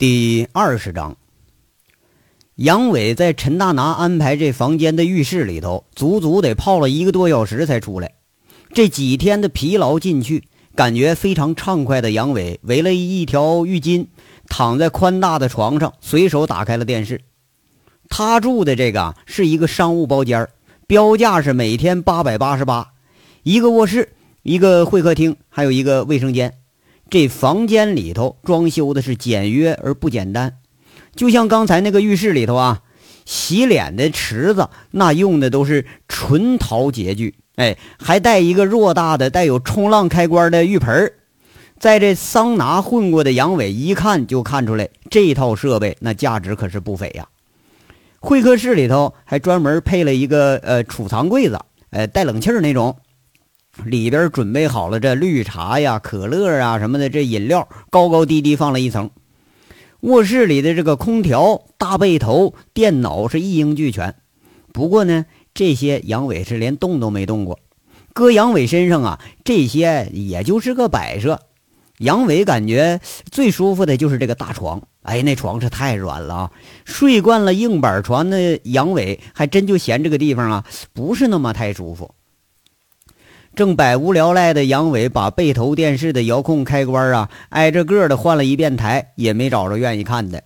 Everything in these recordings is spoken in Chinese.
第二十章，杨伟在陈大拿安排这房间的浴室里头，足足得泡了一个多小时才出来。这几天的疲劳进去，感觉非常畅快的杨伟围了一条浴巾，躺在宽大的床上，随手打开了电视。他住的这个是一个商务包间，标价是每天八百八十八，一个卧室，一个会客厅，还有一个卫生间。这房间里头装修的是简约而不简单，就像刚才那个浴室里头啊，洗脸的池子那用的都是纯陶洁具，哎，还带一个偌大的带有冲浪开关的浴盆在这桑拿混过的杨伟一看就看出来，这套设备那价值可是不菲呀。会客室里头还专门配了一个呃储藏柜子，呃带冷气儿那种。里边准备好了这绿茶呀、可乐啊什么的，这饮料高高低低放了一层。卧室里的这个空调、大被头、电脑是一应俱全。不过呢，这些杨伟是连动都没动过。搁杨伟身上啊，这些也就是个摆设。杨伟感觉最舒服的就是这个大床，哎，那床是太软了啊！睡惯了硬板床的杨伟，还真就嫌这个地方啊不是那么太舒服。正百无聊赖的杨伟把背头电视的遥控开关啊挨着个的换了一遍台，也没找着愿意看的。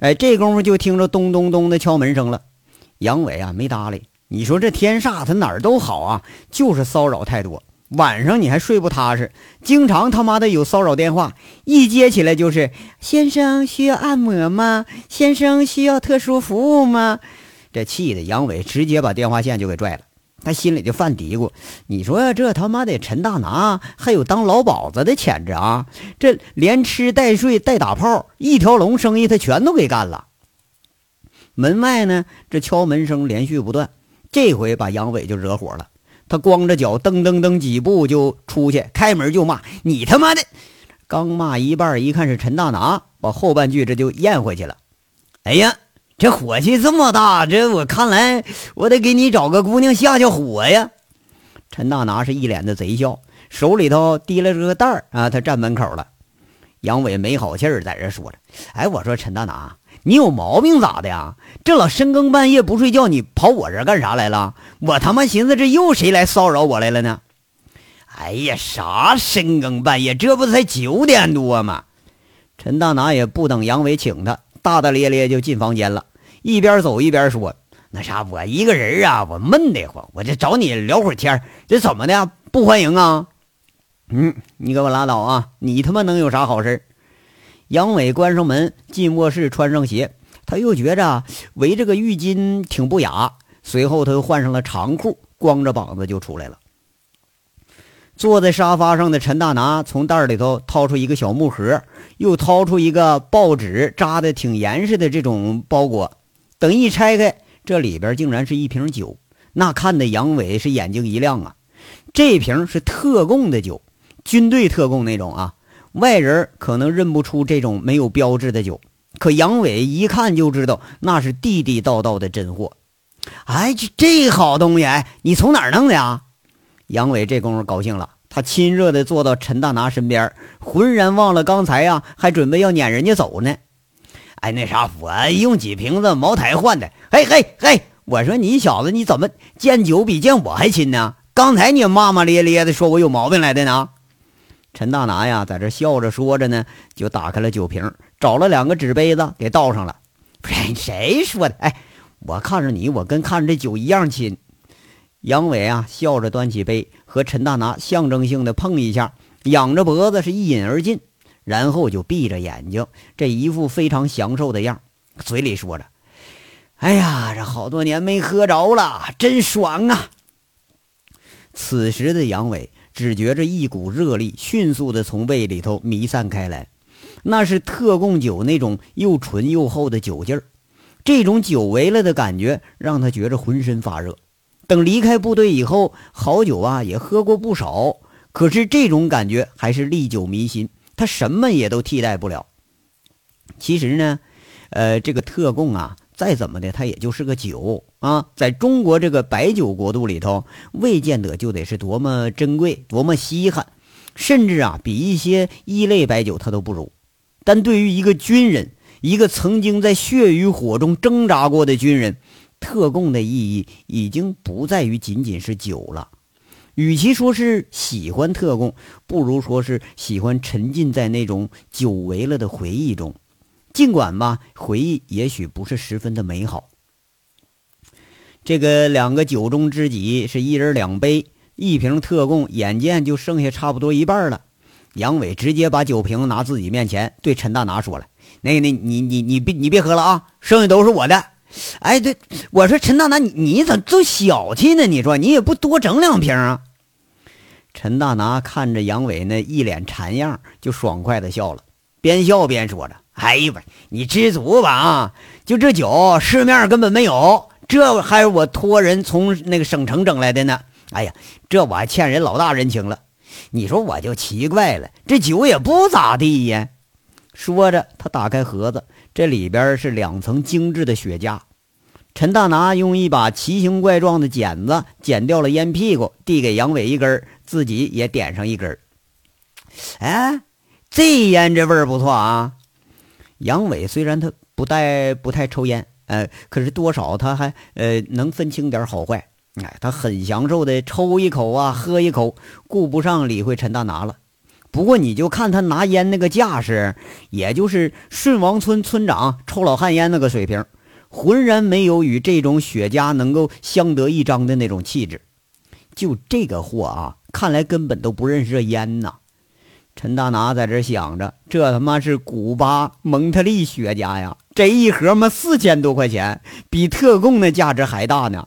哎，这功夫就听着咚咚咚的敲门声了。杨伟啊没搭理。你说这天煞他哪儿都好啊，就是骚扰太多。晚上你还睡不踏实，经常他妈的有骚扰电话，一接起来就是先生需要按摩吗？先生需要特殊服务吗？这气的杨伟直接把电话线就给拽了。他心里就犯嘀咕：“你说这他妈的陈大拿还有当老鸨子的潜质啊？这连吃带睡带打炮，一条龙生意他全都给干了。”门外呢，这敲门声连续不断，这回把杨伟就惹火了。他光着脚噔噔噔几步就出去，开门就骂：“你他妈的！”刚骂一半，一看是陈大拿，把后半句这就咽回去了。哎呀！这火气这么大，这我看来我得给你找个姑娘下下火呀！陈大拿是一脸的贼笑，手里头提了个袋儿啊，他站门口了。杨伟没好气儿在这说着：“哎，我说陈大拿，你有毛病咋的呀？这老深更半夜不睡觉，你跑我这干啥来了？我他妈寻思这又谁来骚扰我来了呢？哎呀，啥深更半夜，这不才九点多吗？”陈大拿也不等杨伟请他，大大咧咧就进房间了。一边走一边说：“那啥，我一个人啊，我闷得慌，我这找你聊会儿天这怎么的？不欢迎啊？嗯，你给我拉倒啊！你他妈能有啥好事杨伟关上门，进卧室，穿上鞋，他又觉着围着个浴巾挺不雅，随后他又换上了长裤，光着膀子就出来了。坐在沙发上的陈大拿从袋里头掏出一个小木盒，又掏出一个报纸扎的挺严实的这种包裹。等一拆开，这里边竟然是一瓶酒，那看的杨伟是眼睛一亮啊！这瓶是特供的酒，军队特供那种啊，外人可能认不出这种没有标志的酒，可杨伟一看就知道那是地地道道的真货。哎，这这好东西，哎，你从哪儿弄的呀？杨伟这功夫高兴了，他亲热地坐到陈大拿身边，浑然忘了刚才呀，还准备要撵人家走呢。哎，那啥，我用几瓶子茅台换的。嘿嘿嘿，我说你小子，你怎么见酒比见我还亲呢？刚才你骂骂咧咧的说我有毛病来的呢。陈大拿呀，在这笑着说着呢，就打开了酒瓶，找了两个纸杯子给倒上了。不是谁说的？哎，我看着你，我跟看着这酒一样亲。杨伟啊，笑着端起杯，和陈大拿象征性的碰一下，仰着脖子是一饮而尽。然后就闭着眼睛，这一副非常享受的样，嘴里说着：“哎呀，这好多年没喝着了，真爽啊！”此时的杨伟只觉着一股热力迅速的从胃里头弥散开来，那是特供酒那种又纯又厚的酒劲儿，这种久违了的感觉让他觉着浑身发热。等离开部队以后，好酒啊也喝过不少，可是这种感觉还是历久弥新。他什么也都替代不了。其实呢，呃，这个特供啊，再怎么的，它也就是个酒啊。在中国这个白酒国度里头，未见得就得是多么珍贵、多么稀罕，甚至啊，比一些一类白酒它都不如。但对于一个军人，一个曾经在血与火中挣扎过的军人，特供的意义已经不在于仅仅是酒了。与其说是喜欢特供，不如说是喜欢沉浸在那种久违了的回忆中。尽管吧，回忆也许不是十分的美好。这个两个酒中知己是一人两杯，一瓶特供，眼见就剩下差不多一半了。杨伟直接把酒瓶拿自己面前，对陈大拿说了：“那那，你你你别你别喝了啊，剩下都是我的。”哎，对，我说陈大拿，你你怎么这么小气呢？你说你也不多整两瓶啊？陈大拿看着杨伟那一脸馋样，就爽快的笑了，边笑边说着：“哎呀，喂，你知足吧啊！就这酒，市面上根本没有，这还是我托人从那个省城整来的呢。哎呀，这我还欠人老大人情了。你说我就奇怪了，这酒也不咋地呀。”说着，他打开盒子，这里边是两层精致的雪茄。陈大拿用一把奇形怪状的剪子剪掉了烟屁股，递给杨伟一根，自己也点上一根。哎，这烟这味儿不错啊！杨伟虽然他不带不太抽烟，呃，可是多少他还呃能分清点好坏。哎，他很享受的抽一口啊，喝一口，顾不上理会陈大拿了。不过你就看他拿烟那个架势，也就是顺王村村长抽老汉烟那个水平。浑然没有与这种雪茄能够相得益彰的那种气质，就这个货啊，看来根本都不认识这烟呐。陈大拿在这想着，这他妈是古巴蒙特利雪茄呀，这一盒嘛四千多块钱，比特供的价值还大呢。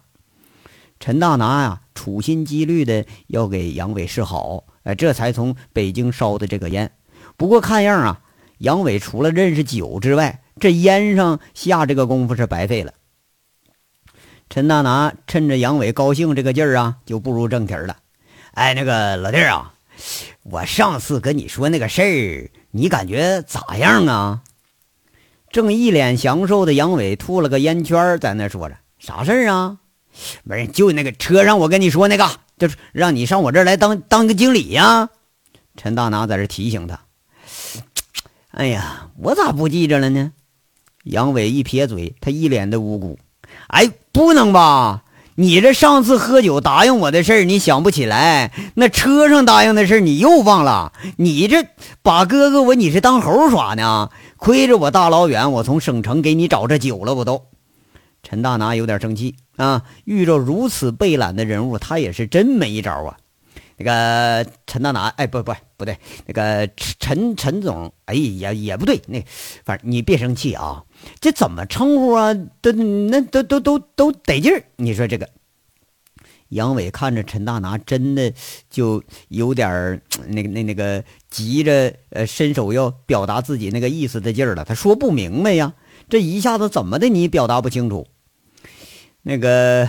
陈大拿呀，处心积虑的要给杨伟示好，哎，这才从北京捎的这个烟。不过看样啊，杨伟除了认识酒之外，这烟上下这个功夫是白费了。陈大拿趁着杨伟高兴这个劲儿啊，就步入正题了。哎，那个老弟儿啊，我上次跟你说那个事儿，你感觉咋样啊？正一脸享受的杨伟吐了个烟圈，在那说着：“啥事儿啊？不是，就那个车上我跟你说那个，就是让你上我这儿来当当个经理呀。”陈大拿在这提醒他：“哎呀，我咋不记着了呢？”杨伟一撇嘴，他一脸的无辜。哎，不能吧？你这上次喝酒答应我的事儿，你想不起来？那车上答应的事儿，你又忘了？你这把哥哥我你是当猴耍呢？亏着我大老远我从省城给你找这酒了，我都。陈大拿有点生气啊！遇着如此背懒的人物，他也是真没招啊。那个陈大拿，哎，不不不对，那个陈陈总，哎也也不对，那反正你别生气啊。这怎么称呼啊？都那都都都都得劲儿。你说这个，杨伟看着陈大拿，真的就有点儿那个那那个急着呃伸手要表达自己那个意思的劲儿了。他说不明白呀，这一下子怎么的？你表达不清楚。那个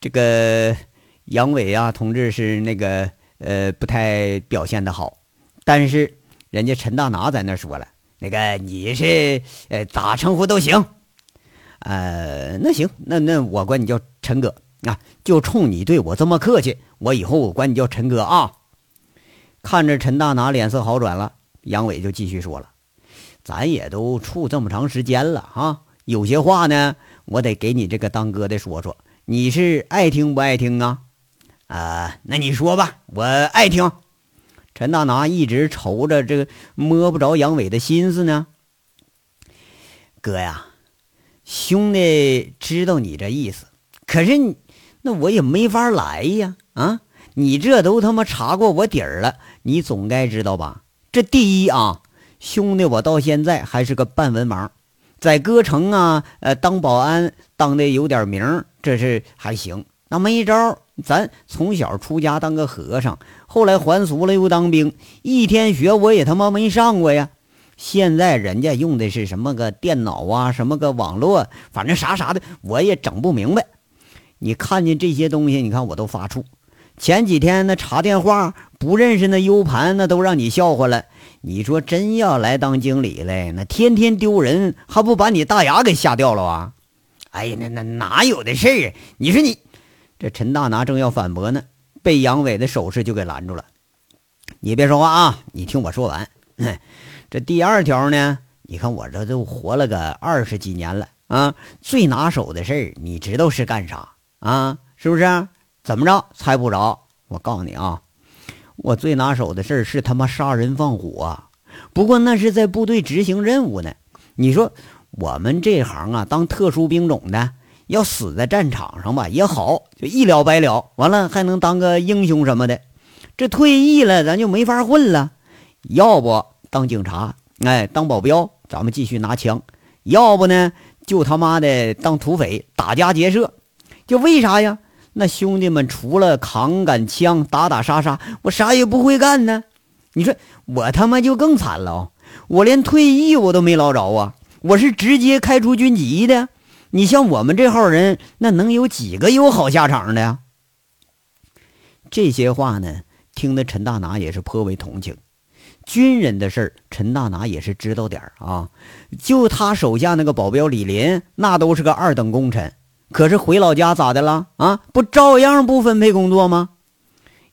这个杨伟啊，同志是那个呃不太表现的好，但是人家陈大拿在那说了。那个你是呃咋称呼都行，呃那行那那我管你叫陈哥啊，就冲你对我这么客气，我以后我管你叫陈哥啊。看着陈大拿脸色好转了，杨伟就继续说了：“咱也都处这么长时间了啊，有些话呢，我得给你这个当哥的说说，你是爱听不爱听啊？啊，那你说吧，我爱听。”陈大拿一直愁着这个摸不着杨伟的心思呢。哥呀，兄弟知道你这意思，可是那我也没法来呀。啊，你这都他妈查过我底儿了，你总该知道吧？这第一啊，兄弟我到现在还是个半文盲，在歌城啊，呃，当保安当的有点名，这是还行。那没招，咱从小出家当个和尚。后来还俗了，又当兵，一天学我也他妈没上过呀。现在人家用的是什么个电脑啊，什么个网络，反正啥啥的，我也整不明白。你看见这些东西，你看我都发怵。前几天那查电话不认识那 U 盘，那都让你笑话了。你说真要来当经理嘞，那天天丢人，还不把你大牙给吓掉了啊？哎呀，那那哪有的事儿？你说你这陈大拿正要反驳呢。被杨伟的手势就给拦住了。你别说话啊！你听我说完。这第二条呢，你看我这都活了个二十几年了啊，最拿手的事儿，你知道是干啥啊？是不是？怎么着？猜不着？我告诉你啊，我最拿手的事儿是他妈杀人放火。不过那是在部队执行任务呢。你说我们这行啊，当特殊兵种的，要死在战场上吧也好，就一了百了。完了还能当个英雄什么的。这退役了，咱就没法混了。要不当警察，哎，当保镖。咱们继续拿枪，要不呢就他妈的当土匪打家劫舍，就为啥呀？那兄弟们除了扛杆枪打打杀杀，我啥也不会干呢。你说我他妈就更惨了啊！我连退役我都没捞着啊！我是直接开除军籍的。你像我们这号人，那能有几个有好下场的呀？这些话呢，听得陈大拿也是颇为同情。军人的事儿，陈大拿也是知道点儿啊。就他手下那个保镖李林，那都是个二等功臣。可是回老家咋的了啊？不照样不分配工作吗？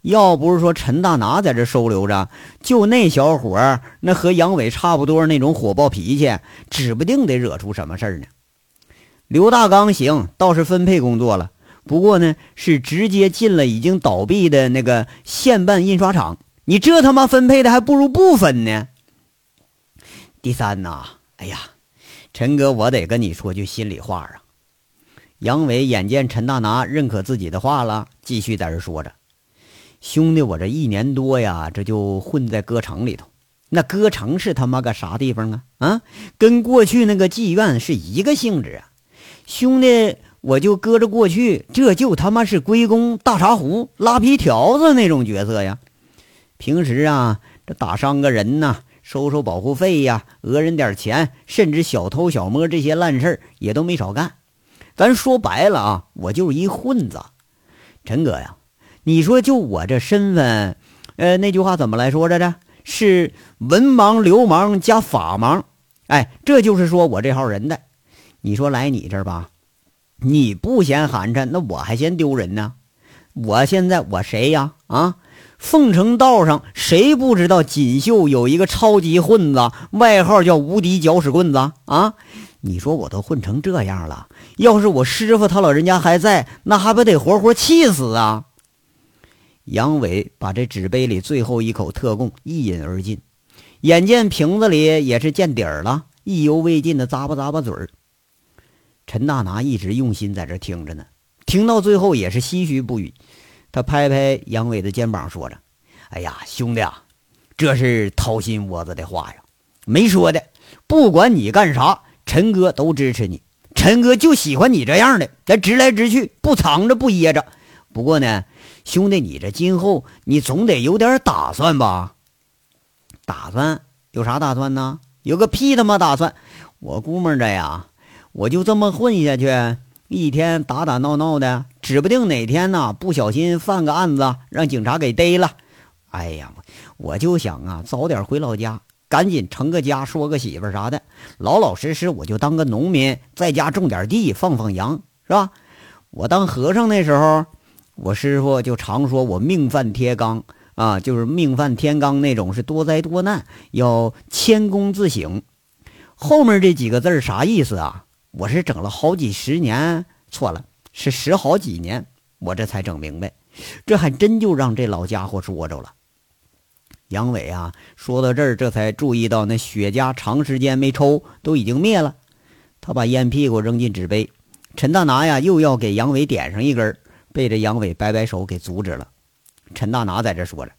要不是说陈大拿在这收留着，就那小伙儿，那和杨伟差不多那种火爆脾气，指不定得惹出什么事儿呢。刘大刚行，倒是分配工作了，不过呢，是直接进了已经倒闭的那个县办印刷厂。你这他妈分配的还不如不分呢。第三呐，哎呀，陈哥，我得跟你说句心里话啊。杨伟眼见陈大拿认可自己的话了，继续在这说着：“兄弟，我这一年多呀，这就混在歌城里头。那歌城是他妈个啥地方啊？啊，跟过去那个妓院是一个性质啊。兄弟，我就搁着过去，这就他妈是龟公、大茶壶、拉皮条子那种角色呀。”平时啊，这打伤个人呐，收收保护费呀，讹人点钱，甚至小偷小摸这些烂事儿也都没少干。咱说白了啊，我就是一混子。陈哥呀，你说就我这身份，呃，那句话怎么来说着的？是文盲、流氓加法盲。哎，这就是说我这号人的。你说来你这儿吧，你不嫌寒碜，那我还嫌丢人呢。我现在我谁呀？啊？凤城道上谁不知道锦绣有一个超级混子，外号叫无敌搅屎棍子啊！你说我都混成这样了，要是我师傅他老人家还在，那还不得活活气死啊！杨伟把这纸杯里最后一口特供一饮而尽，眼见瓶子里也是见底儿了，意犹未尽的咂巴咂巴嘴儿。陈大拿一直用心在这听着呢，听到最后也是唏嘘不语。他拍拍杨伟的肩膀，说着：“哎呀，兄弟啊，这是掏心窝子的话呀，没说的。不管你干啥，陈哥都支持你。陈哥就喜欢你这样的，咱直来直去，不藏着不掖着。不过呢，兄弟，你这今后你总得有点打算吧？打算有啥打算呢？有个屁他妈打算！我估摸着呀，我就这么混下去。”一天打打闹闹的，指不定哪天呢，不小心犯个案子，让警察给逮了。哎呀，我就想啊，早点回老家，赶紧成个家，说个媳妇啥的，老老实实我就当个农民，在家种点地，放放羊，是吧？我当和尚那时候，我师傅就常说我命犯天罡啊，就是命犯天罡那种，是多灾多难，要谦恭自省。后面这几个字啥意思啊？我是整了好几十年，错了，是十好几年，我这才整明白，这还真就让这老家伙捉着了。杨伟啊，说到这儿，这才注意到那雪茄长时间没抽，都已经灭了。他把烟屁股扔进纸杯，陈大拿呀，又要给杨伟点上一根，被这杨伟摆摆手给阻止了。陈大拿在这说着：“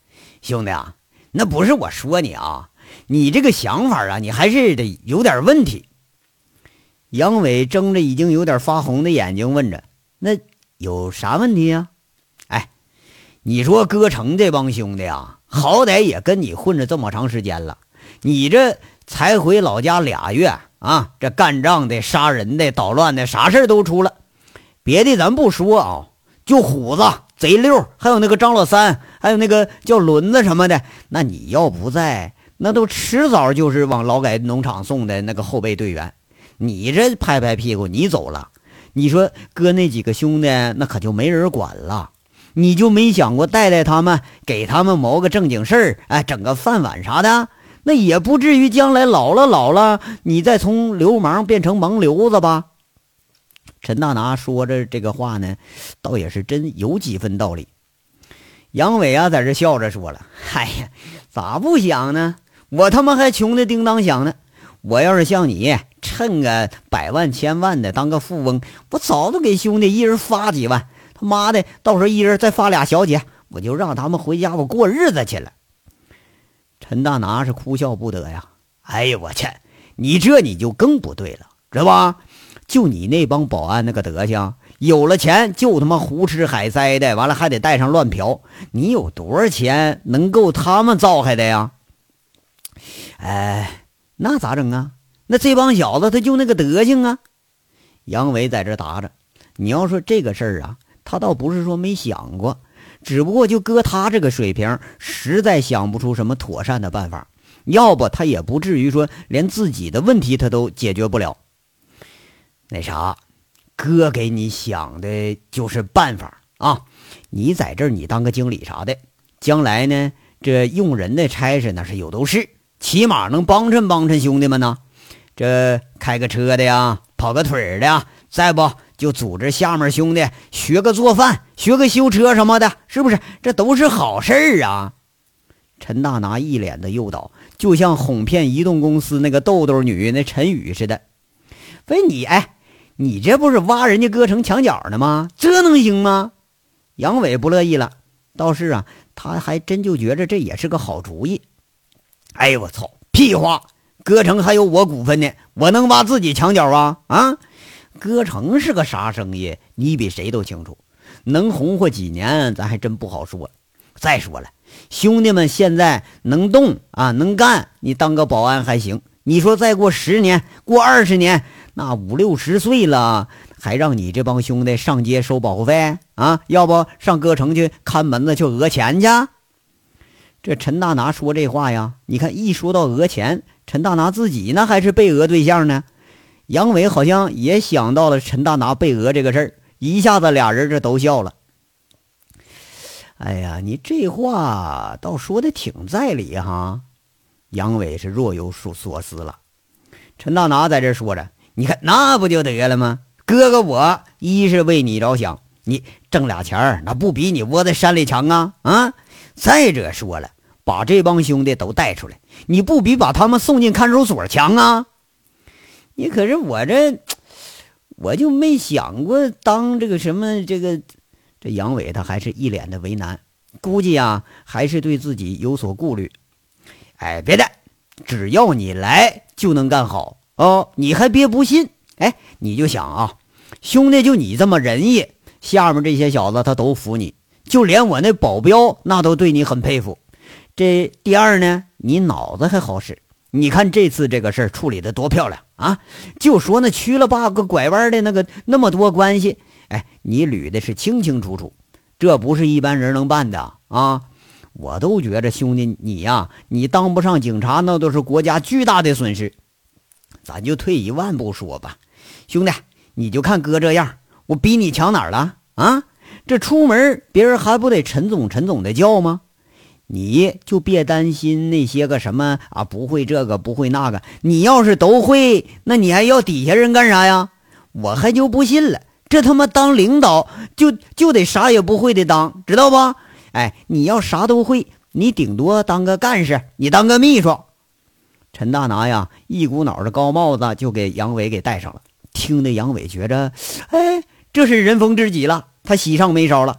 兄弟啊，那不是我说你啊，你这个想法啊，你还是得有点问题。”杨伟睁着已经有点发红的眼睛问着：“那有啥问题呀？”哎，你说歌城这帮兄弟啊，好歹也跟你混着这么长时间了，你这才回老家俩月啊，这干仗的、杀人的、捣乱的，啥事都出了。别的咱不说啊，就虎子、贼六，还有那个张老三，还有那个叫轮子什么的，那你要不在，那都迟早就是往劳改农场送的那个后备队员。你这拍拍屁股，你走了，你说哥那几个兄弟那可就没人管了，你就没想过带带他们，给他们谋个正经事儿，哎，整个饭碗啥的，那也不至于将来老了老了，你再从流氓变成盲流子吧？陈大拿说着这个话呢，倒也是真有几分道理。杨伟啊，在这笑着说了：“哎呀，咋不想呢？我他妈还穷的叮当响呢！我要是像你，趁个百万千万的当个富翁，我早都给兄弟一人发几万。他妈的，到时候一人再发俩小姐，我就让他们回家我过日子去了。”陈大拿是哭笑不得呀！哎呀，我去，你这你就更不对了，知道吧？就你那帮保安那个德行，有了钱就他妈胡吃海塞的，完了还得带上乱嫖。你有多少钱能够他们造害的呀？哎，那咋整啊？那这帮小子他就那个德行啊！杨伟在这答着。你要说这个事儿啊，他倒不是说没想过，只不过就搁他这个水平，实在想不出什么妥善的办法。要不他也不至于说连自己的问题他都解决不了。那啥，哥给你想的就是办法啊！你在这儿，你当个经理啥的，将来呢，这用人的差事那是有都是，起码能帮衬帮衬兄弟们呢。这开个车的呀，跑个腿的呀，再不就组织下面兄弟学个做饭，学个修车什么的，是不是？这都是好事儿啊！陈大拿一脸的诱导，就像哄骗移动公司那个豆豆女那陈宇似的。问，你哎。你这不是挖人家哥成墙角呢吗？这能行吗？杨伟不乐意了，倒是啊，他还真就觉着这也是个好主意。哎呦我操，屁话！歌城还有我股份呢，我能挖自己墙角啊？啊，歌城是个啥生意？你比谁都清楚。能红火几年，咱还真不好说。再说了，兄弟们现在能动啊，能干，你当个保安还行。你说再过十年，过二十年。那五六十岁了，还让你这帮兄弟上街收保护费啊？要不上歌城去看门子去讹钱去？这陈大拿说这话呀，你看一说到讹钱，陈大拿自己呢还是被讹对象呢？杨伟好像也想到了陈大拿被讹这个事儿，一下子俩人这都笑了。哎呀，你这话倒说的挺在理哈。杨伟是若有所思了。陈大拿在这说着。你看那不就得了吗？哥哥，我一是为你着想，你挣俩钱儿，那不比你窝在山里强啊啊！再者说了，把这帮兄弟都带出来，你不比把他们送进看守所强啊？你可是我这，我就没想过当这个什么这个。这杨伟他还是一脸的为难，估计啊还是对自己有所顾虑。哎，别的，只要你来就能干好。哦，你还别不信？哎，你就想啊，兄弟，就你这么仁义，下面这些小子他都服你，就连我那保镖那都对你很佩服。这第二呢，你脑子还好使。你看这次这个事儿处理的多漂亮啊！就说那曲了八个拐弯的那个那么多关系，哎，你捋的是清清楚楚，这不是一般人能办的啊！我都觉着兄弟你呀，你当不上警察，那都是国家巨大的损失。咱就退一万步说吧，兄弟，你就看哥这样，我比你强哪儿了啊？这出门别人还不得陈总陈总的叫吗？你就别担心那些个什么啊，不会这个不会那个，你要是都会，那你还要底下人干啥呀？我还就不信了，这他妈当领导就就得啥也不会的当，知道不？哎，你要啥都会，你顶多当个干事，你当个秘书。陈大拿呀，一股脑的高帽子就给杨伟给戴上了，听得杨伟觉着，哎，这是人逢知己了，他喜上眉梢了。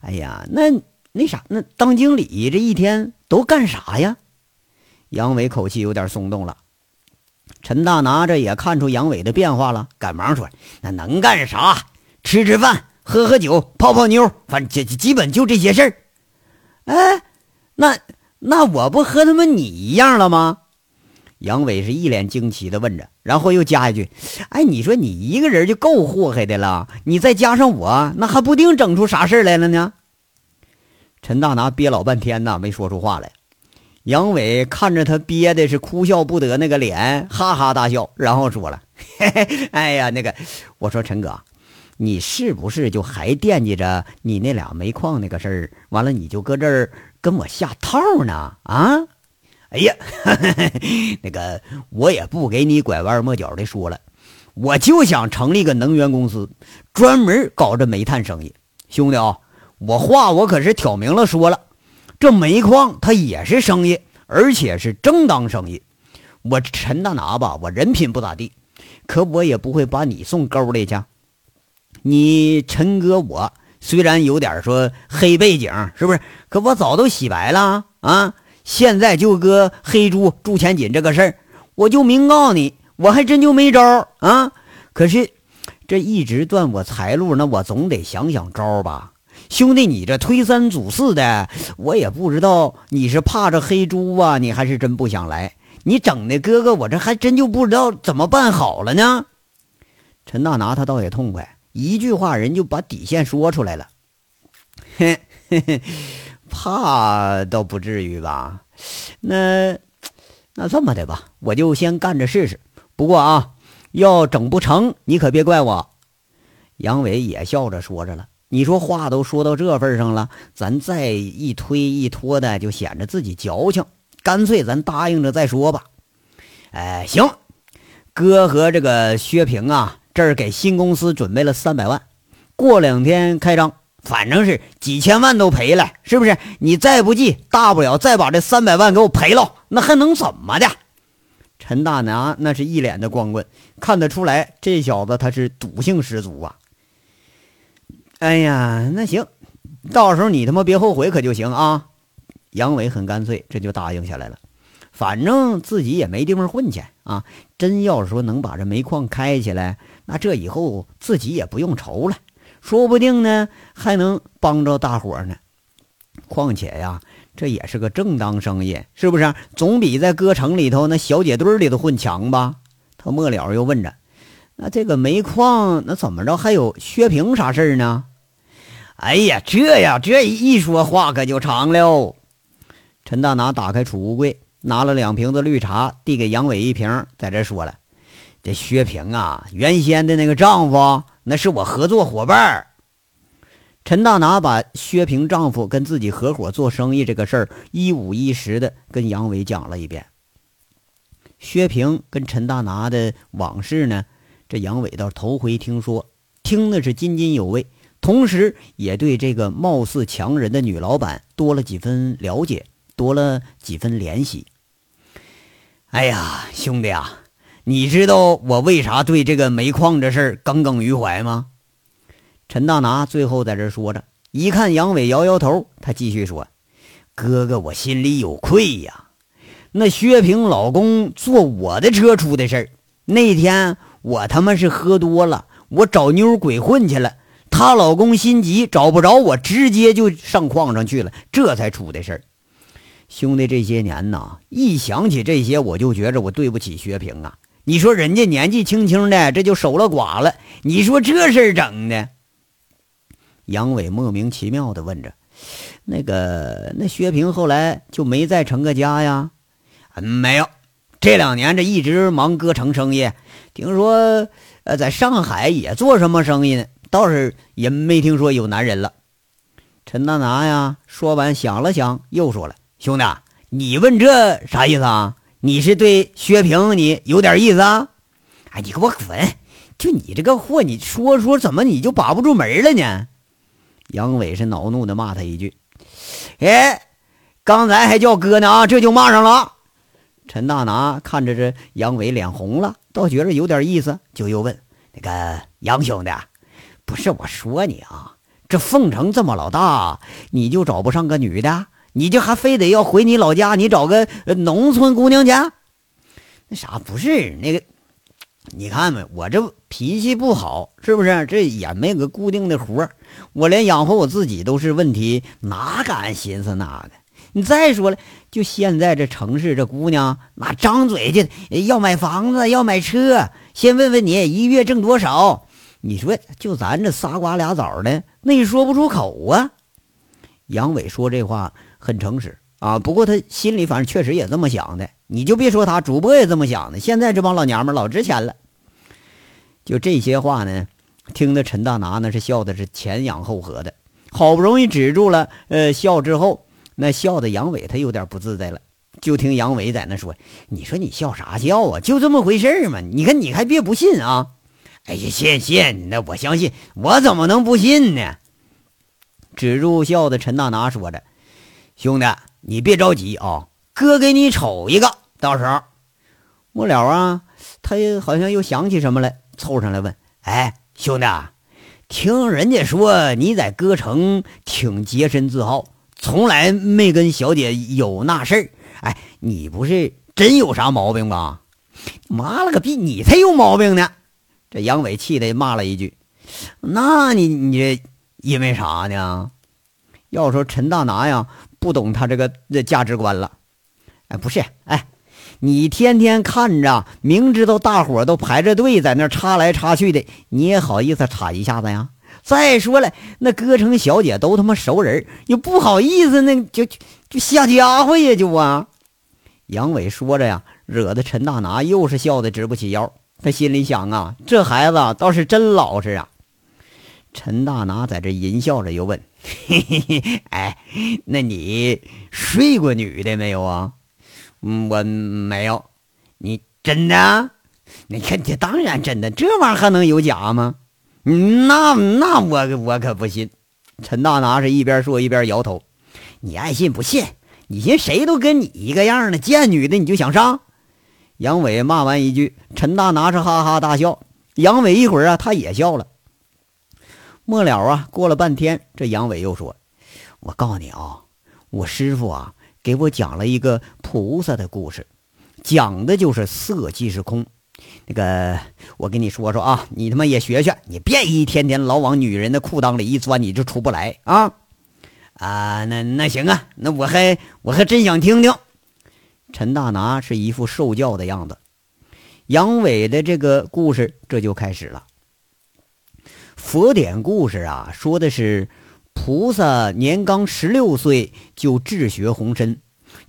哎呀，那那啥，那当经理这一天都干啥呀？杨伟口气有点松动了。陈大拿着也看出杨伟的变化了，赶忙说：“那能干啥？吃吃饭，喝喝酒，泡泡妞，反正基基本就这些事儿。”哎，那那我不和他们你一样了吗？杨伟是一脸惊奇的问着，然后又加一句：“哎，你说你一个人就够祸害的了，你再加上我，那还不定整出啥事来了呢？”陈大拿憋老半天呐，没说出话来。杨伟看着他憋的是哭笑不得那个脸，哈哈大笑，然后说了：“嘿嘿，哎呀，那个，我说陈哥，你是不是就还惦记着你那俩煤矿那个事儿？完了，你就搁这儿跟我下套呢？啊？”哎呀，那个我也不给你拐弯抹角的说了，我就想成立个能源公司，专门搞这煤炭生意。兄弟啊，我话我可是挑明了说了，这煤矿它也是生意，而且是正当生意。我陈大拿吧，我人品不咋地，可我也不会把你送沟里去。你陈哥，我虽然有点说黑背景，是不是？可我早都洗白了啊！现在就搁黑猪住钱锦这个事儿，我就明告你，我还真就没招啊！可是这一直断我财路，那我总得想想招吧。兄弟，你这推三阻四的，我也不知道你是怕这黑猪啊，你还是真不想来？你整的哥哥，我这还真就不知道怎么办好了呢。陈大拿他倒也痛快，一句话人就把底线说出来了。嘿嘿嘿。怕倒不至于吧？那那这么的吧，我就先干着试试。不过啊，要整不成，你可别怪我。杨伟也笑着说着了：“你说话都说到这份上了，咱再一推一拖的，就显着自己矫情。干脆咱答应着再说吧。”哎，行，哥和这个薛平啊，这儿给新公司准备了三百万，过两天开张。反正是几千万都赔了，是不是？你再不济，大不了再把这三百万给我赔了，那还能怎么的？陈大拿那是一脸的光棍，看得出来这小子他是赌性十足啊。哎呀，那行，到时候你他妈别后悔可就行啊。杨伟很干脆，这就答应下来了。反正自己也没地方混去啊，真要是说能把这煤矿开起来，那这以后自己也不用愁了。说不定呢，还能帮着大伙呢。况且呀，这也是个正当生意，是不是？总比在歌城里头那小姐堆里头混强吧？他末了又问着：“那这个煤矿，那怎么着？还有薛平啥事儿呢？”哎呀，这呀，这一说话可就长了。陈大拿打开储物柜，拿了两瓶子绿茶，递给杨伟一瓶，在这说了：“这薛平啊，原先的那个丈夫。”那是我合作伙伴陈大拿把薛平丈夫跟自己合伙做生意这个事儿一五一十的跟杨伟讲了一遍。薛平跟陈大拿的往事呢，这杨伟倒头回听说，听的是津津有味，同时也对这个貌似强人的女老板多了几分了解，多了几分怜惜。哎呀，兄弟啊！你知道我为啥对这个煤矿这事儿耿耿于怀吗？陈大拿最后在这说着，一看杨伟摇摇头，他继续说：“哥哥，我心里有愧呀。那薛平老公坐我的车出的事儿，那天我他妈是喝多了，我找妞鬼混去了。她老公心急找不着我，直接就上矿上去了，这才出的事儿。兄弟，这些年呐，一想起这些，我就觉着我对不起薛平啊。”你说人家年纪轻轻的，这就守了寡了。你说这事儿整的？杨伟莫名其妙的问着：“那个，那薛平后来就没再成个家呀？”“没有，这两年这一直忙歌城生意。听说，呃，在上海也做什么生意呢？倒是也没听说有男人了。”陈大拿呀，说完想了想，又说了：“兄弟，你问这啥意思啊？”你是对薛平你有点意思啊？哎，你给我滚！就你这个货，你说说怎么你就把不住门了呢？杨伟是恼怒的骂他一句：“哎，刚才还叫哥呢啊，这就骂上了。”陈大拿看着这杨伟脸红了，倒觉着有点意思，就又问：“那个杨兄弟，不是我说你啊，这凤城这么老大，你就找不上个女的？”你就还非得要回你老家？你找个农村姑娘去？那啥不是那个？你看没？我这脾气不好，是不是？这也没个固定的活我连养活我自己都是问题，哪敢寻思那个？你再说了，就现在这城市，这姑娘那张嘴就要买房子，要买车，先问问你一月挣多少？你说就咱这仨瓜俩枣的，那也说不出口啊。杨伟说这话。很诚实啊，不过他心里反正确实也这么想的。你就别说他，主播也这么想的。现在这帮老娘们老值钱了。就这些话呢，听得陈大拿那是笑的是前仰后合的，好不容易止住了，呃，笑之后那笑的杨伟他有点不自在了。就听杨伟在那说：“你说你笑啥笑啊？就这么回事嘛！你看你还别不信啊！”哎呀，信信，那我相信，我怎么能不信呢？只住笑的陈大拿说着：“兄弟，你别着急啊，哥给你瞅一个，到时候。”末了啊，他也好像又想起什么来，凑上来问：“哎，兄弟，听人家说你在歌城挺洁身自好，从来没跟小姐有那事儿。哎，你不是真有啥毛病吧？妈了个逼，你才有毛病呢！”这杨伟气得骂了一句：“那你你这因为啥呢？要说陈大拿呀，不懂他这个这价值观了。哎，不是，哎。”你天天看着，明知道大伙都排着队在那插来插去的，你也好意思插一下子呀？再说了，那歌城小姐都他妈熟人，又不好意思，那就就下家伙呀，就啊！杨伟说着呀，惹得陈大拿又是笑得直不起腰。他心里想啊，这孩子倒是真老实啊。陈大拿在这淫笑着，又问：“嘿嘿嘿，哎，那你睡过女的没有啊？”嗯，我没有。你真的？你看，这当然真的。这玩意儿还能有假吗？那那我我可不信。陈大拿是一边说一边摇头。你爱信不信？你寻谁都跟你一个样呢？见女的你就想上？杨伟骂完一句，陈大拿是哈哈大笑。杨伟一会儿啊，他也笑了。末了啊，过了半天，这杨伟又说：“我告诉你啊，我师傅啊。”给我讲了一个菩萨的故事，讲的就是色即是空。那个，我跟你说说啊，你他妈也学学，你别一天天老往女人的裤裆里一钻，你就出不来啊！啊，那那行啊，那我还我还真想听听。陈大拿是一副受教的样子，杨伟的这个故事这就开始了。佛典故事啊，说的是。菩萨年刚十六岁就智学宏深，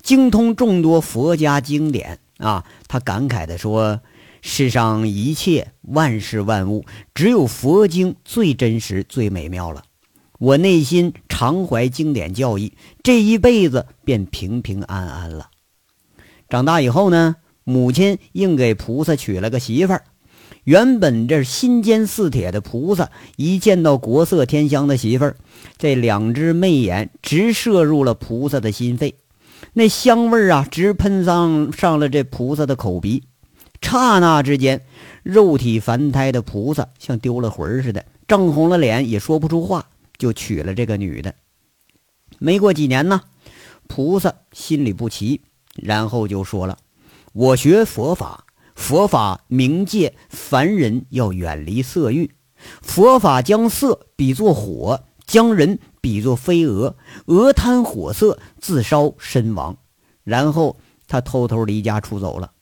精通众多佛家经典啊。他感慨地说：“世上一切万事万物，只有佛经最真实、最美妙了。我内心常怀经典教义，这一辈子便平平安安了。”长大以后呢，母亲硬给菩萨娶了个媳妇儿。原本这心坚似铁的菩萨，一见到国色天香的媳妇儿，这两只媚眼直射入了菩萨的心肺，那香味儿啊，直喷上上了这菩萨的口鼻。刹那之间，肉体凡胎的菩萨像丢了魂似的，涨红了脸，也说不出话，就娶了这个女的。没过几年呢，菩萨心里不齐，然后就说了：“我学佛法。”佛法明戒，凡人要远离色欲。佛法将色比作火，将人比作飞蛾，蛾贪火色，自烧身亡。然后他偷偷离家出走了。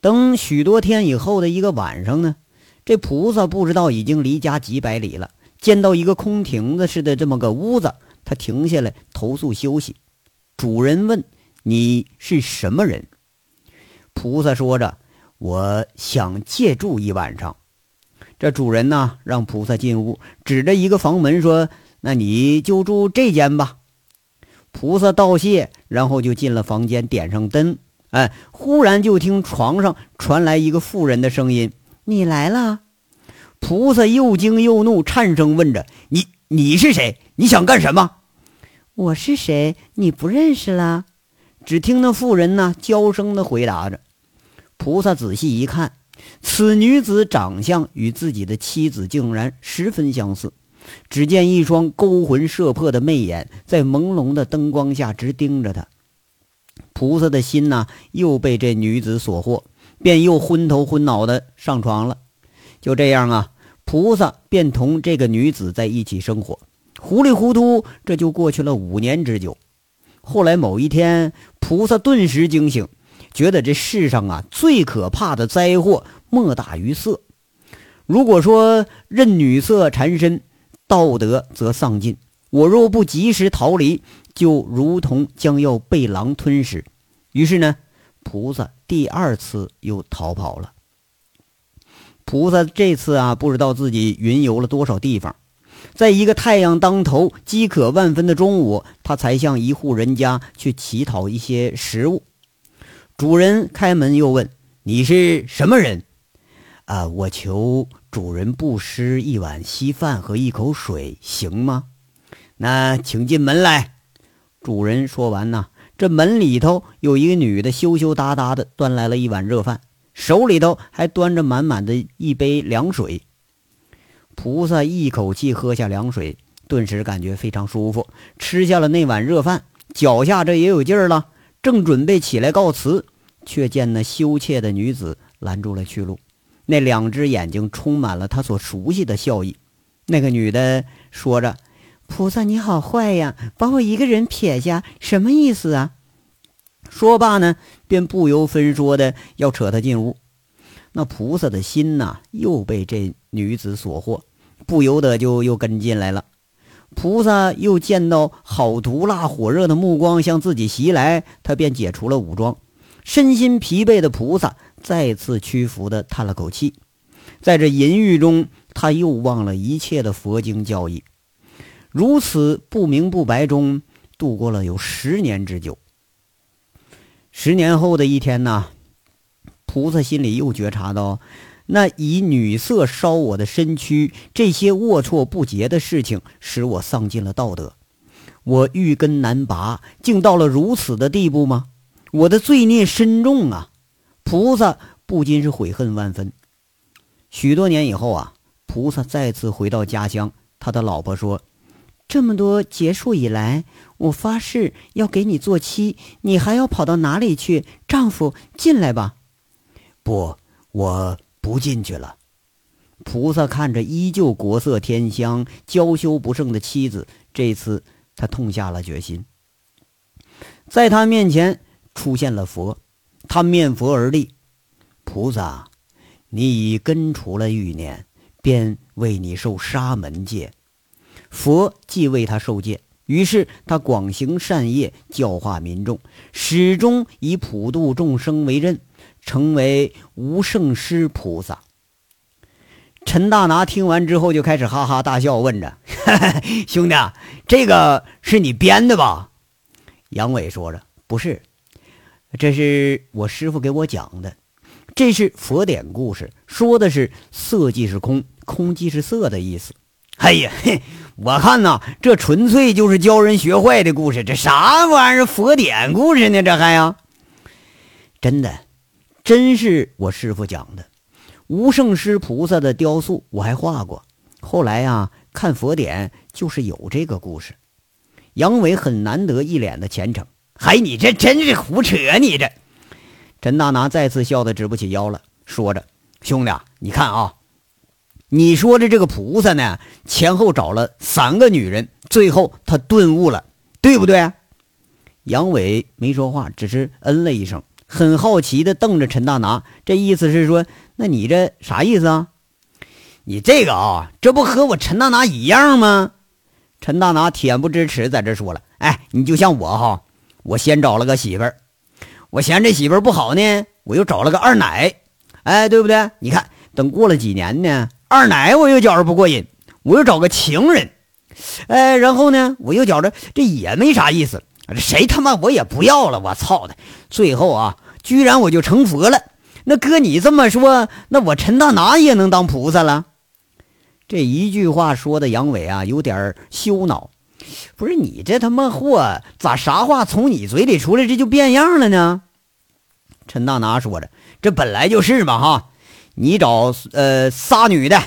等许多天以后的一个晚上呢，这菩萨不知道已经离家几百里了，见到一个空亭子似的这么个屋子，他停下来投宿休息。主人问：“你是什么人？”菩萨说着：“我想借住一晚上。”这主人呢，让菩萨进屋，指着一个房门说：“那你就住这间吧。”菩萨道谢，然后就进了房间，点上灯。哎，忽然就听床上传来一个妇人的声音：“你来了。”菩萨又惊又怒，颤声问着：“你你是谁？你想干什么？”“我是谁？你不认识了？”只听那妇人呢娇声的回答着，菩萨仔细一看，此女子长相与自己的妻子竟然十分相似。只见一双勾魂摄魄的媚眼在朦胧的灯光下直盯着他，菩萨的心呢又被这女子所惑，便又昏头昏脑的上床了。就这样啊，菩萨便同这个女子在一起生活，糊里糊涂这就过去了五年之久。后来某一天，菩萨顿时惊醒，觉得这世上啊最可怕的灾祸莫大于色。如果说任女色缠身，道德则丧尽。我若不及时逃离，就如同将要被狼吞噬。于是呢，菩萨第二次又逃跑了。菩萨这次啊，不知道自己云游了多少地方，在一个太阳当头、饥渴万分的中午，他才向一户人家去乞讨一些食物。主人开门又问：“你是什么人？”“啊，我求主人布施一碗稀饭和一口水，行吗？”“那请进门来。”主人说完呢，这门里头有一个女的羞羞答答的端来了一碗热饭，手里头还端着满满的一杯凉水。菩萨一口气喝下凉水，顿时感觉非常舒服，吃下了那碗热饭，脚下这也有劲儿了。正准备起来告辞，却见那羞怯的女子拦住了去路。那两只眼睛充满了他所熟悉的笑意。那个女的说着：“菩萨你好坏呀，把我一个人撇下，什么意思啊？”说罢呢，便不由分说的要扯他进屋。那菩萨的心呐，又被这女子所惑，不由得就又跟进来了。菩萨又见到好毒辣火热的目光向自己袭来，他便解除了武装。身心疲惫的菩萨再次屈服地叹了口气，在这淫欲中，他又忘了一切的佛经教义。如此不明不白中度过了有十年之久。十年后的一天呢，菩萨心里又觉察到。那以女色烧我的身躯，这些龌龊不洁的事情，使我丧尽了道德。我欲根难拔，竟到了如此的地步吗？我的罪孽深重啊！菩萨不禁是悔恨万分。许多年以后啊，菩萨再次回到家乡，他的老婆说：“这么多劫数以来，我发誓要给你做妻，你还要跑到哪里去？丈夫，进来吧。”不，我。不进去了。菩萨看着依旧国色天香、娇羞不胜的妻子，这次他痛下了决心。在他面前出现了佛，他面佛而立：“菩萨，你已根除了欲念，便为你受沙门戒。”佛既为他受戒，于是他广行善业，教化民众，始终以普度众生为任。成为无圣师菩萨。陈大拿听完之后就开始哈哈大笑，问着：“ 兄弟，这个是你编的吧？”杨伟说着：“不是，这是我师傅给我讲的，这是佛典故事，说的是色即是空，空即是色的意思。”哎呀，我看呐，这纯粹就是教人学坏的故事，这啥玩意儿佛典故事呢？这还呀？真的。真是我师傅讲的，无圣师菩萨的雕塑我还画过。后来呀，看佛典就是有这个故事。杨伟很难得一脸的虔诚，嗨，你这真是胡扯！你这，陈大拿再次笑得直不起腰了，说着：“兄弟，你看啊，你说的这个菩萨呢，前后找了三个女人，最后他顿悟了，对不对？”杨伟没说话，只是嗯了一声。很好奇的瞪着陈大拿，这意思是说，那你这啥意思啊？你这个啊，这不和我陈大拿一样吗？陈大拿恬不知耻，在这说了，哎，你就像我哈，我先找了个媳妇儿，我嫌这媳妇儿不好呢，我又找了个二奶，哎，对不对？你看，等过了几年呢，二奶我又觉着不过瘾，我又找个情人，哎，然后呢，我又觉着这也没啥意思。谁他妈我也不要了！我操的！最后啊，居然我就成佛了。那哥你这么说，那我陈大拿也能当菩萨了？这一句话说的杨伟啊，有点羞恼。不是你这他妈货，咋啥话从你嘴里出来这就变样了呢？陈大拿说着：“这本来就是嘛哈，你找呃仨女的。”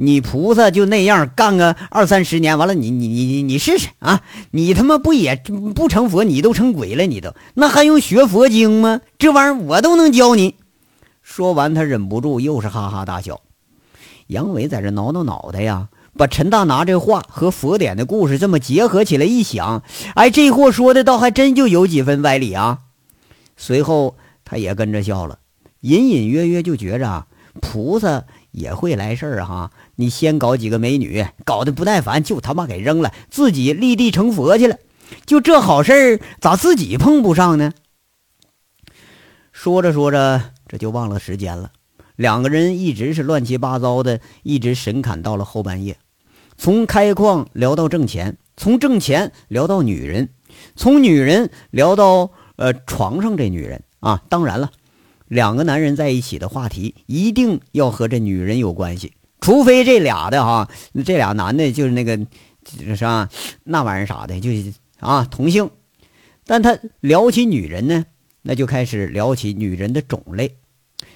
你菩萨就那样干个二三十年，完了你你你你你试试啊！你他妈不也不成佛，你都成鬼了，你都那还用学佛经吗？这玩意儿我都能教你。说完，他忍不住又是哈哈大笑。杨伟在这挠挠脑袋呀，把陈大拿这话和佛典的故事这么结合起来一想，哎，这货说的倒还真就有几分歪理啊。随后他也跟着笑了，隐隐约约就觉着菩萨也会来事儿哈。你先搞几个美女，搞得不耐烦，就他妈给扔了，自己立地成佛去了。就这好事儿，咋自己碰不上呢？说着说着，这就忘了时间了。两个人一直是乱七八糟的，一直神侃到了后半夜。从开矿聊到挣钱，从挣钱聊到女人，从女人聊到呃床上这女人啊。当然了，两个男人在一起的话题一定要和这女人有关系，除非这俩的哈，这俩男的就是那个是吧？那玩意儿啥的，就啊同性。但他聊起女人呢，那就开始聊起女人的种类。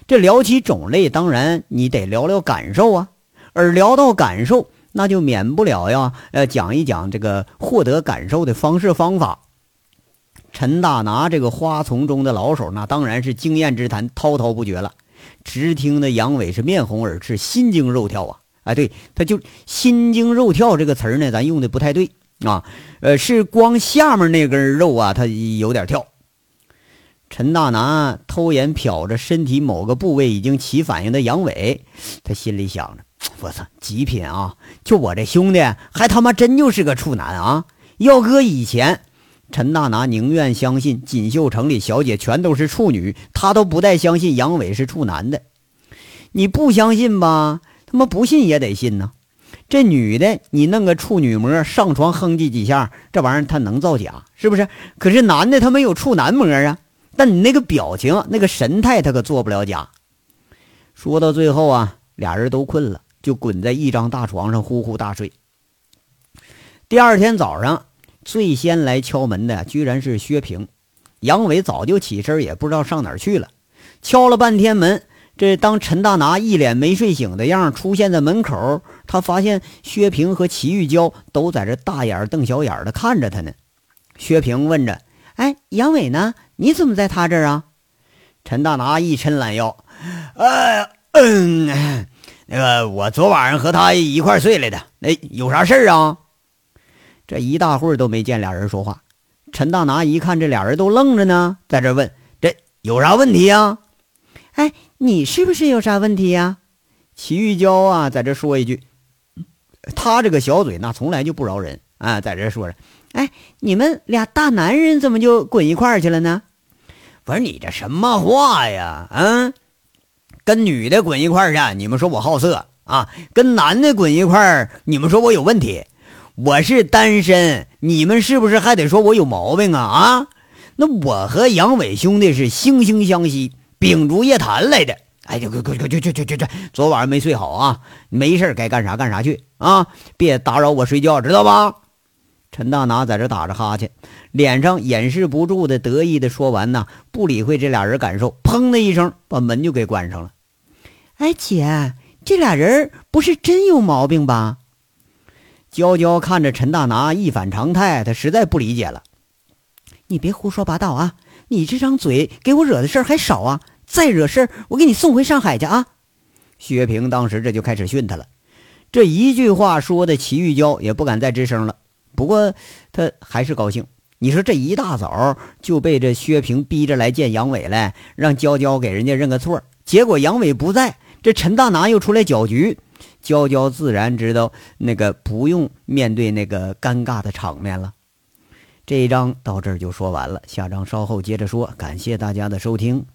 这聊起种类，当然你得聊聊感受啊。而聊到感受，那就免不了呀，呃，讲一讲这个获得感受的方式方法。陈大拿这个花丛中的老手，那当然是经验之谈滔滔不绝了。直听的杨伟是面红耳赤，心惊肉跳啊！哎，对，他就心惊肉跳这个词儿呢，咱用的不太对。啊，呃，是光下面那根肉啊，他有点跳。陈大拿偷眼瞟着身体某个部位已经起反应的杨伟，他心里想着：我操，极品啊！就我这兄弟，还他妈真就是个处男啊！要搁以前，陈大拿宁愿相信锦绣城里小姐全都是处女，他都不带相信杨伟是处男的。你不相信吧？他妈不信也得信呢。这女的，你弄个处女膜上床哼唧几下，这玩意儿她能造假是不是？可是男的他没有处男膜啊，但你那个表情、那个神态，他可做不了假。说到最后啊，俩人都困了，就滚在一张大床上呼呼大睡。第二天早上，最先来敲门的居然是薛平。杨伟早就起身，也不知道上哪儿去了，敲了半天门。这当陈大拿一脸没睡醒的样出现在门口，他发现薛平和齐玉娇都在这大眼瞪小眼的看着他呢。薛平问着：“哎，杨伟呢？你怎么在他这儿啊？”陈大拿一抻懒腰：“哎，嗯，那个我昨晚上和他一块睡来的。哎，有啥事儿啊？”这一大会儿都没见俩人说话。陈大拿一看这俩人都愣着呢，在这问：“这有啥问题呀？”哎，你是不是有啥问题呀？齐玉娇啊，在这说一句，他这个小嘴那从来就不饶人啊，在这说着，哎，你们俩大男人怎么就滚一块儿去了呢？不是你这什么话呀？嗯，跟女的滚一块儿去，你们说我好色啊？跟男的滚一块儿，你们说我有问题？我是单身，你们是不是还得说我有毛病啊？啊？那我和杨伟兄弟是惺惺相惜。秉烛夜谈来的，哎，就快快快去去去去去！昨晚上没睡好啊，没事该干啥干啥去啊，别打扰我睡觉，知道吧？陈大拿在这打着哈欠，脸上掩饰不住的得意的说完呢，不理会这俩人感受，砰的一声把门就给关上了。哎，姐，这俩人不是真有毛病吧？娇娇看着陈大拿一反常态，她实在不理解了。你别胡说八道啊！你这张嘴给我惹的事儿还少啊！再惹事儿，我给你送回上海去啊！薛平当时这就开始训他了。这一句话说的，齐玉娇也不敢再吱声了。不过他还是高兴。你说这一大早就被这薛平逼着来见杨伟来，让娇娇给人家认个错。结果杨伟不在，这陈大拿又出来搅局，娇娇自然知道那个不用面对那个尴尬的场面了。这一章到这儿就说完了，下章稍后接着说。感谢大家的收听。